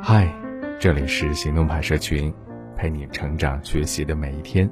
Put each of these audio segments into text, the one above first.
嗨，这里是行动派社群，陪你成长学习的每一天。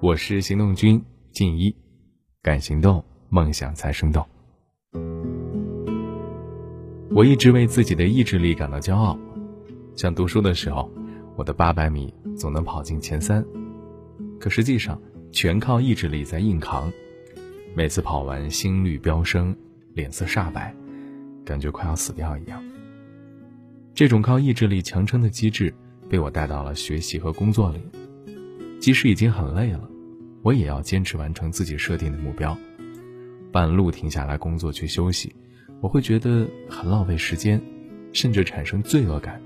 我是行动君静一，敢行动，梦想才生动。我一直为自己的意志力感到骄傲。像读书的时候，我的八百米总能跑进前三，可实际上全靠意志力在硬扛。每次跑完，心率飙升，脸色煞白，感觉快要死掉一样。这种靠意志力强撑的机制，被我带到了学习和工作里。即使已经很累了，我也要坚持完成自己设定的目标。半路停下来工作去休息，我会觉得很浪费时间，甚至产生罪恶感。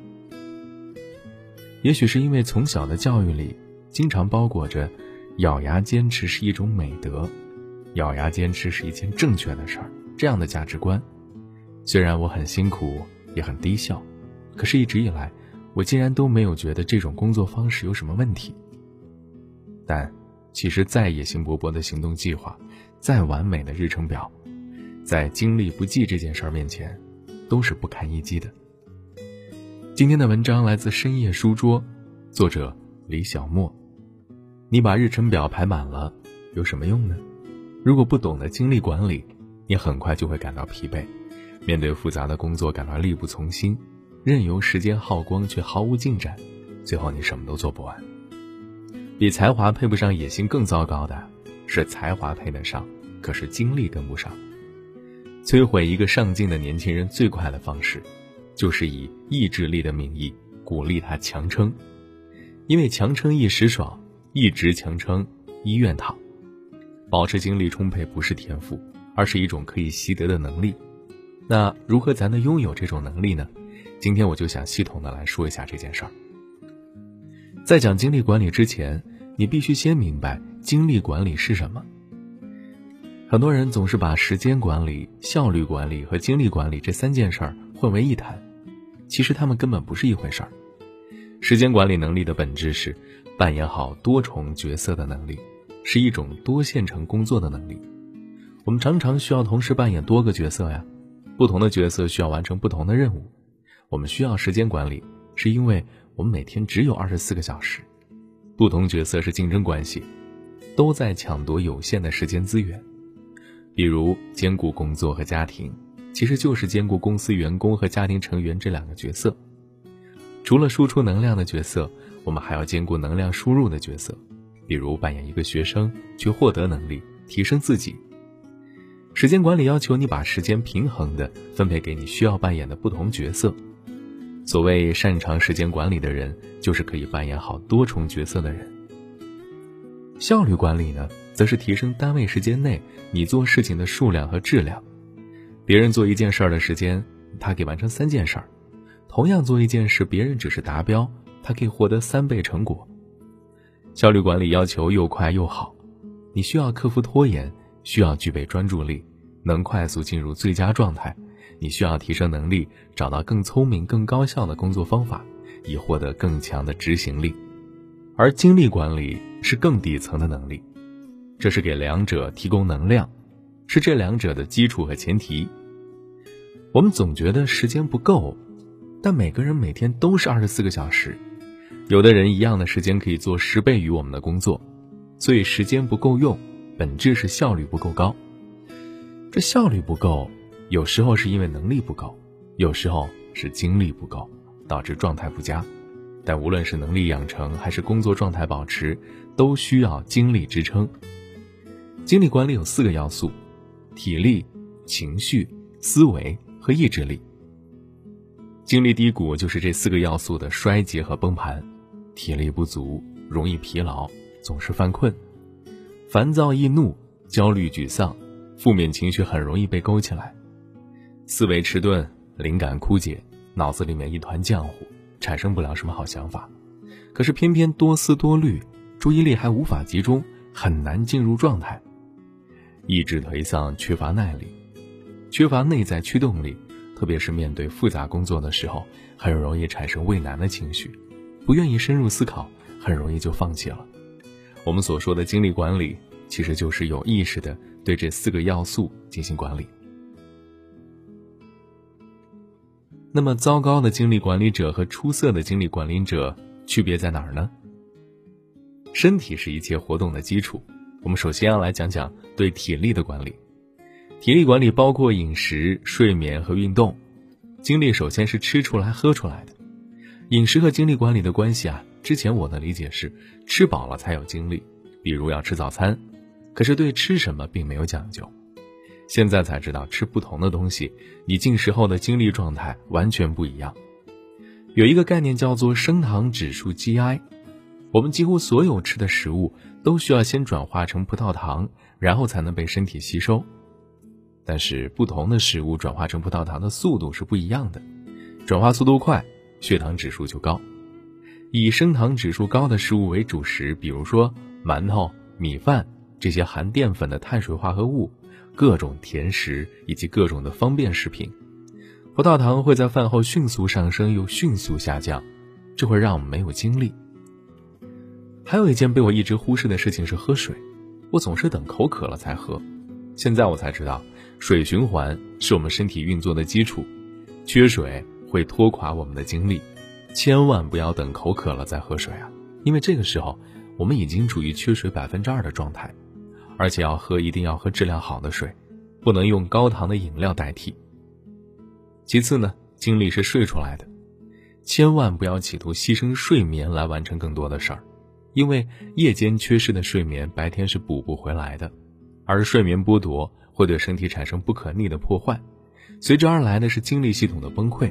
也许是因为从小的教育里，经常包裹着“咬牙坚持是一种美德”，“咬牙坚持是一件正确的事儿”这样的价值观。虽然我很辛苦，也很低效。可是，一直以来，我竟然都没有觉得这种工作方式有什么问题。但，其实再野心勃勃的行动计划，再完美的日程表，在精力不济这件事儿面前，都是不堪一击的。今天的文章来自深夜书桌，作者李小莫。你把日程表排满了，有什么用呢？如果不懂得精力管理，你很快就会感到疲惫，面对复杂的工作感到力不从心。任由时间耗光却毫无进展，最后你什么都做不完。比才华配不上野心更糟糕的是才华配得上，可是精力跟不上。摧毁一个上进的年轻人最快的方式，就是以意志力的名义鼓励他强撑，因为强撑一时爽，一直强撑医院躺。保持精力充沛不是天赋，而是一种可以习得的能力。那如何才能拥有这种能力呢？今天我就想系统的来说一下这件事儿。在讲精力管理之前，你必须先明白精力管理是什么。很多人总是把时间管理、效率管理和精力管理这三件事儿混为一谈，其实他们根本不是一回事儿。时间管理能力的本质是扮演好多重角色的能力，是一种多线程工作的能力。我们常常需要同时扮演多个角色呀，不同的角色需要完成不同的任务。我们需要时间管理，是因为我们每天只有二十四个小时，不同角色是竞争关系，都在抢夺有限的时间资源。比如兼顾工作和家庭，其实就是兼顾公司员工和家庭成员这两个角色。除了输出能量的角色，我们还要兼顾能量输入的角色，比如扮演一个学生去获得能力，提升自己。时间管理要求你把时间平衡的分配给你需要扮演的不同角色。所谓擅长时间管理的人，就是可以扮演好多重角色的人。效率管理呢，则是提升单位时间内你做事情的数量和质量。别人做一件事儿的时间，他可以完成三件事儿；同样做一件事，别人只是达标，他可以获得三倍成果。效率管理要求又快又好，你需要克服拖延，需要具备专注力，能快速进入最佳状态。你需要提升能力，找到更聪明、更高效的工作方法，以获得更强的执行力。而精力管理是更底层的能力，这是给两者提供能量，是这两者的基础和前提。我们总觉得时间不够，但每个人每天都是二十四个小时，有的人一样的时间可以做十倍于我们的工作，所以时间不够用，本质是效率不够高。这效率不够。有时候是因为能力不够，有时候是精力不够，导致状态不佳。但无论是能力养成还是工作状态保持，都需要精力支撑。精力管理有四个要素：体力、情绪、思维和意志力。精力低谷就是这四个要素的衰竭和崩盘。体力不足，容易疲劳，总是犯困；烦躁易怒，焦虑沮丧，负面情绪很容易被勾起来。思维迟钝，灵感枯竭，脑子里面一团浆糊，产生不了什么好想法。可是偏偏多思多虑，注意力还无法集中，很难进入状态。意志颓丧，缺乏耐力，缺乏内在驱动力，特别是面对复杂工作的时候，很容易产生畏难的情绪，不愿意深入思考，很容易就放弃了。我们所说的精力管理，其实就是有意识的对这四个要素进行管理。那么，糟糕的精力管理者和出色的精力管理者区别在哪儿呢？身体是一切活动的基础，我们首先要来讲讲对体力的管理。体力管理包括饮食、睡眠和运动。精力首先是吃出来、喝出来的。饮食和精力管理的关系啊，之前我的理解是吃饱了才有精力，比如要吃早餐。可是对吃什么并没有讲究。现在才知道，吃不同的东西，你进食后的精力状态完全不一样。有一个概念叫做升糖指数 GI，我们几乎所有吃的食物都需要先转化成葡萄糖，然后才能被身体吸收。但是不同的食物转化成葡萄糖的速度是不一样的，转化速度快，血糖指数就高。以升糖指数高的食物为主食，比如说馒头、米饭这些含淀粉的碳水化合物。各种甜食以及各种的方便食品，葡萄糖会在饭后迅速上升又迅速下降，这会让我们没有精力。还有一件被我一直忽视的事情是喝水，我总是等口渴了才喝。现在我才知道，水循环是我们身体运作的基础，缺水会拖垮我们的精力，千万不要等口渴了再喝水啊，因为这个时候我们已经处于缺水百分之二的状态。而且要喝，一定要喝质量好的水，不能用高糖的饮料代替。其次呢，精力是睡出来的，千万不要企图牺牲睡眠来完成更多的事儿，因为夜间缺失的睡眠，白天是补不回来的，而睡眠剥夺会对身体产生不可逆的破坏，随之而来的是精力系统的崩溃。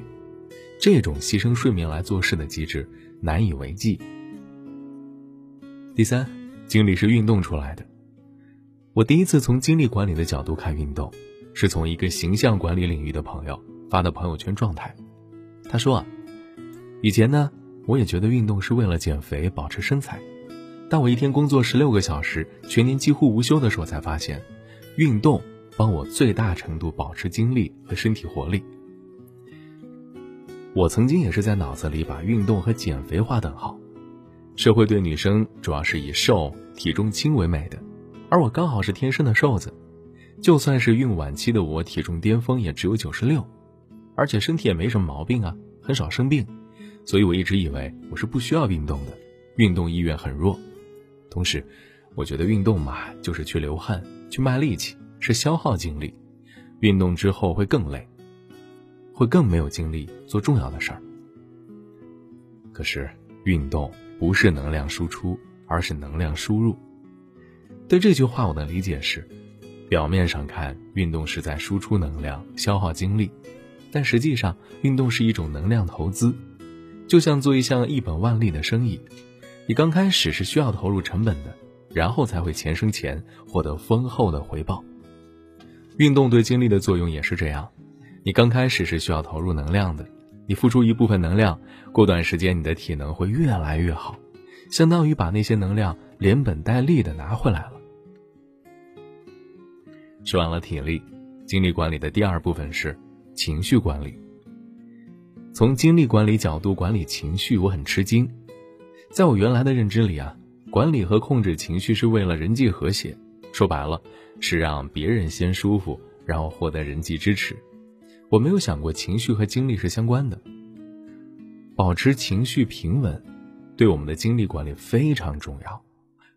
这种牺牲睡眠来做事的机制难以为继。第三，精力是运动出来的。我第一次从精力管理的角度看运动，是从一个形象管理领域的朋友发的朋友圈状态。他说啊，以前呢，我也觉得运动是为了减肥保持身材，但我一天工作十六个小时，全年几乎无休的时候，才发现，运动帮我最大程度保持精力和身体活力。我曾经也是在脑子里把运动和减肥划等号，社会对女生主要是以瘦、体重轻为美的。而我刚好是天生的瘦子，就算是孕晚期的我，体重巅峰也只有九十六，而且身体也没什么毛病啊，很少生病，所以我一直以为我是不需要运动的，运动意愿很弱。同时，我觉得运动嘛，就是去流汗、去卖力气，是消耗精力，运动之后会更累，会更没有精力做重要的事儿。可是，运动不是能量输出，而是能量输入。对这句话，我的理解是：表面上看，运动是在输出能量、消耗精力，但实际上，运动是一种能量投资，就像做一项一本万利的生意，你刚开始是需要投入成本的，然后才会钱生钱，获得丰厚的回报。运动对精力的作用也是这样，你刚开始是需要投入能量的，你付出一部分能量，过段时间你的体能会越来越好，相当于把那些能量。连本带利的拿回来了。说完了体力，精力管理的第二部分是情绪管理。从精力管理角度管理情绪，我很吃惊。在我原来的认知里啊，管理和控制情绪是为了人际和谐，说白了是让别人先舒服，然后获得人际支持。我没有想过情绪和精力是相关的。保持情绪平稳，对我们的精力管理非常重要。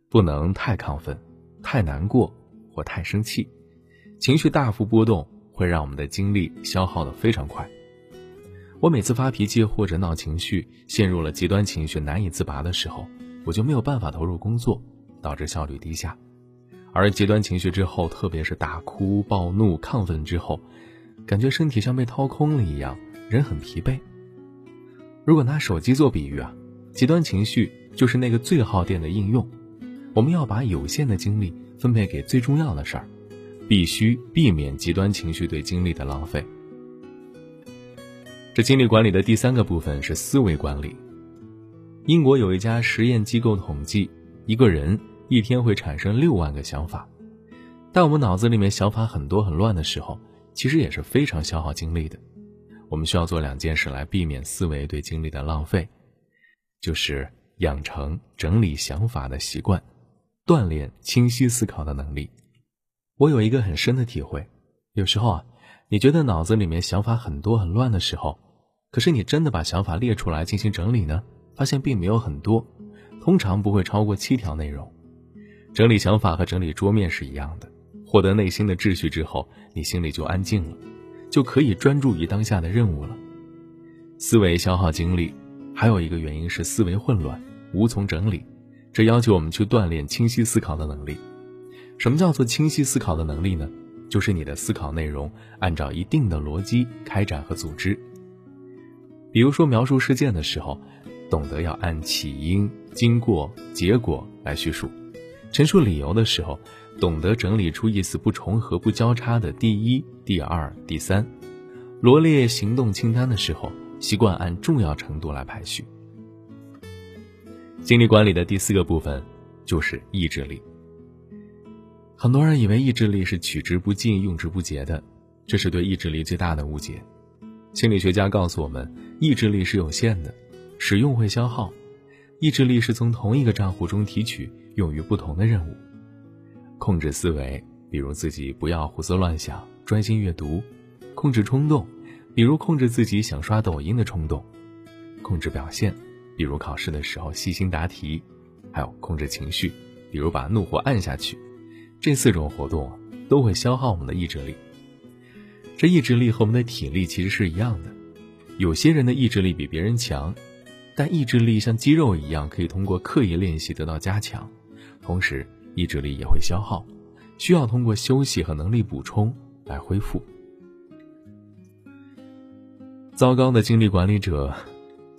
不能太亢奋、太难过或太生气，情绪大幅波动会让我们的精力消耗的非常快。我每次发脾气或者闹情绪，陷入了极端情绪难以自拔的时候，我就没有办法投入工作，导致效率低下。而极端情绪之后，特别是大哭、暴怒、亢奋之后，感觉身体像被掏空了一样，人很疲惫。如果拿手机做比喻啊，极端情绪就是那个最耗电的应用。我们要把有限的精力分配给最重要的事儿，必须避免极端情绪对精力的浪费。这精力管理的第三个部分是思维管理。英国有一家实验机构统计，一个人一天会产生六万个想法。但我们脑子里面想法很多很乱的时候，其实也是非常消耗精力的。我们需要做两件事来避免思维对精力的浪费，就是养成整理想法的习惯。锻炼清晰思考的能力。我有一个很深的体会，有时候啊，你觉得脑子里面想法很多很乱的时候，可是你真的把想法列出来进行整理呢，发现并没有很多，通常不会超过七条内容。整理想法和整理桌面是一样的，获得内心的秩序之后，你心里就安静了，就可以专注于当下的任务了。思维消耗精力，还有一个原因是思维混乱，无从整理，这要求我们去锻炼清晰思考的能力。什么叫做清晰思考的能力呢？就是你的思考内容按照一定的逻辑开展和组织。比如说描述事件的时候，懂得要按起因、经过、结果来叙述；陈述理由的时候，懂得整理出意思不重合、不交叉的第一、第二、第三；罗列行动清单的时候，习惯按重要程度来排序。精力管理的第四个部分就是意志力。很多人以为意志力是取之不尽、用之不竭的，这是对意志力最大的误解。心理学家告诉我们，意志力是有限的，使用会消耗。意志力是从同一个账户中提取，用于不同的任务。控制思维，比如自己不要胡思乱想，专心阅读；控制冲动，比如控制自己想刷抖音的冲动；控制表现，比如考试的时候细心答题；还有控制情绪，比如把怒火按下去。这四种活动都会消耗我们的意志力。这意志力和我们的体力其实是一样的。有些人的意志力比别人强，但意志力像肌肉一样，可以通过刻意练习得到加强。同时，意志力也会消耗，需要通过休息和能力补充来恢复。糟糕的精力管理者，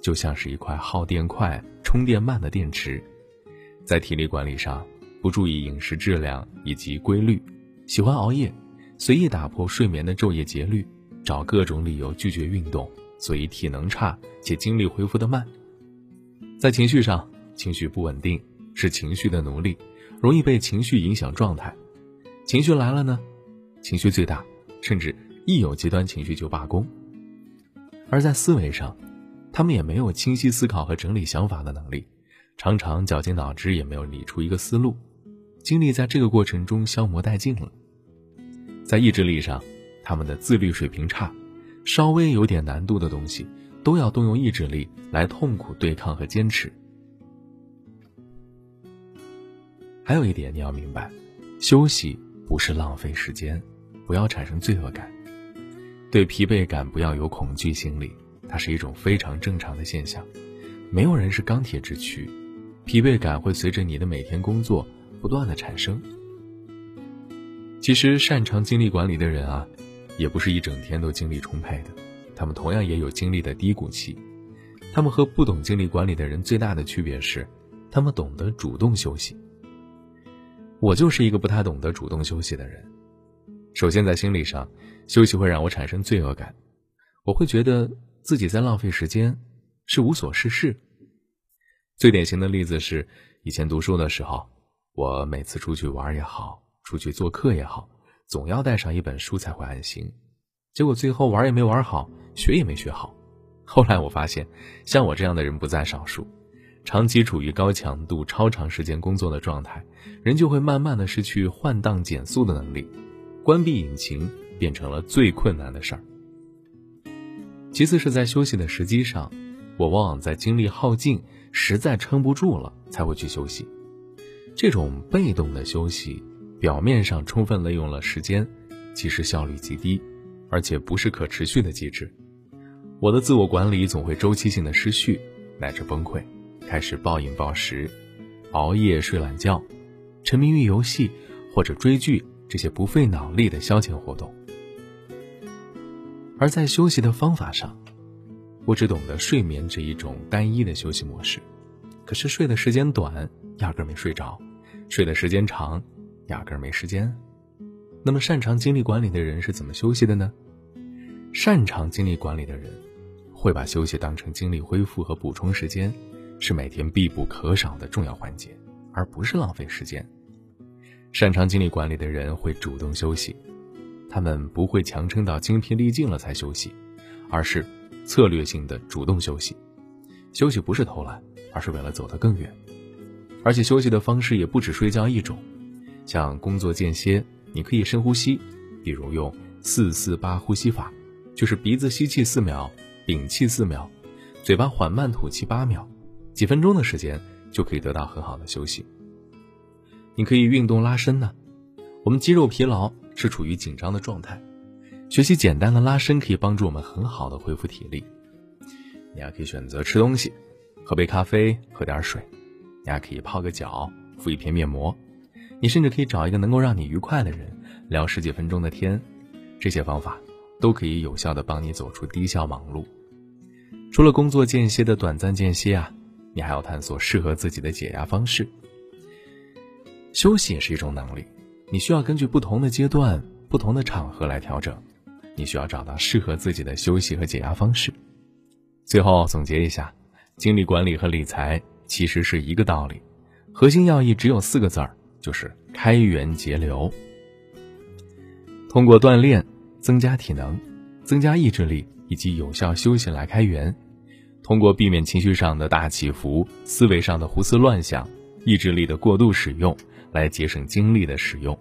就像是一块耗电快、充电慢的电池，在体力管理上。不注意饮食质量以及规律，喜欢熬夜，随意打破睡眠的昼夜节律，找各种理由拒绝运动，所以体能差且精力恢复的慢。在情绪上，情绪不稳定，是情绪的奴隶，容易被情绪影响状态。情绪来了呢，情绪最大，甚至一有极端情绪就罢工。而在思维上，他们也没有清晰思考和整理想法的能力，常常绞尽脑汁也没有理出一个思路。精力在这个过程中消磨殆尽了，在意志力上，他们的自律水平差，稍微有点难度的东西，都要动用意志力来痛苦对抗和坚持。还有一点你要明白，休息不是浪费时间，不要产生罪恶感，对疲惫感不要有恐惧心理，它是一种非常正常的现象，没有人是钢铁之躯，疲惫感会随着你的每天工作。不断的产生。其实，擅长精力管理的人啊，也不是一整天都精力充沛的，他们同样也有精力的低谷期。他们和不懂精力管理的人最大的区别是，他们懂得主动休息。我就是一个不太懂得主动休息的人。首先，在心理上，休息会让我产生罪恶感，我会觉得自己在浪费时间，是无所事事。最典型的例子是，以前读书的时候。我每次出去玩也好，出去做客也好，总要带上一本书才会安心。结果最后玩也没玩好，学也没学好。后来我发现，像我这样的人不在少数。长期处于高强度、超长时间工作的状态，人就会慢慢的失去换挡减速的能力，关闭引擎变成了最困难的事儿。其次是在休息的时机上，我往往在精力耗尽、实在撑不住了才会去休息。这种被动的休息，表面上充分利用了时间，其实效率极低，而且不是可持续的机制。我的自我管理总会周期性的失序，乃至崩溃，开始暴饮暴食、熬夜睡懒觉，沉迷于游戏或者追剧这些不费脑力的消遣活动。而在休息的方法上，我只懂得睡眠这一种单一的休息模式，可是睡的时间短，压根没睡着。睡的时间长，压根没时间。那么，擅长精力管理的人是怎么休息的呢？擅长精力管理的人，会把休息当成精力恢复和补充时间，是每天必不可少的重要环节，而不是浪费时间。擅长精力管理的人会主动休息，他们不会强撑到精疲力尽了才休息，而是策略性的主动休息。休息不是偷懒，而是为了走得更远。而且休息的方式也不止睡觉一种，像工作间歇，你可以深呼吸，比如用四四八呼吸法，就是鼻子吸气四秒，屏气四秒，嘴巴缓慢吐气八秒，几分钟的时间就可以得到很好的休息。你可以运动拉伸呢，我们肌肉疲劳是处于紧张的状态，学习简单的拉伸可以帮助我们很好的恢复体力。你还可以选择吃东西，喝杯咖啡，喝点水，你还可以泡个脚，敷一片面膜。你甚至可以找一个能够让你愉快的人聊十几分钟的天，这些方法都可以有效的帮你走出低效忙碌。除了工作间歇的短暂间歇啊，你还要探索适合自己的解压方式。休息也是一种能力，你需要根据不同的阶段、不同的场合来调整。你需要找到适合自己的休息和解压方式。最后总结一下，精力管理和理财其实是一个道理，核心要义只有四个字儿。就是开源节流，通过锻炼增加体能、增加意志力以及有效休息来开源；通过避免情绪上的大起伏、思维上的胡思乱想、意志力的过度使用来节省精力的使用；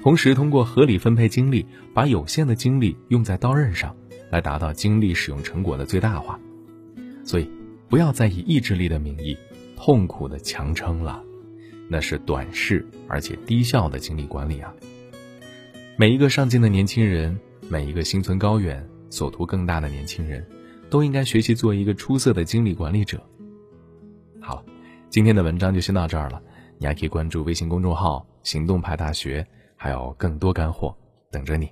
同时通过合理分配精力，把有限的精力用在刀刃上，来达到精力使用成果的最大化。所以，不要再以意志力的名义痛苦的强撑了。那是短视而且低效的精力管理啊！每一个上进的年轻人，每一个心存高远、所图更大的年轻人，都应该学习做一个出色的精力管理者。好，今天的文章就先到这儿了。你还可以关注微信公众号“行动派大学”，还有更多干货等着你。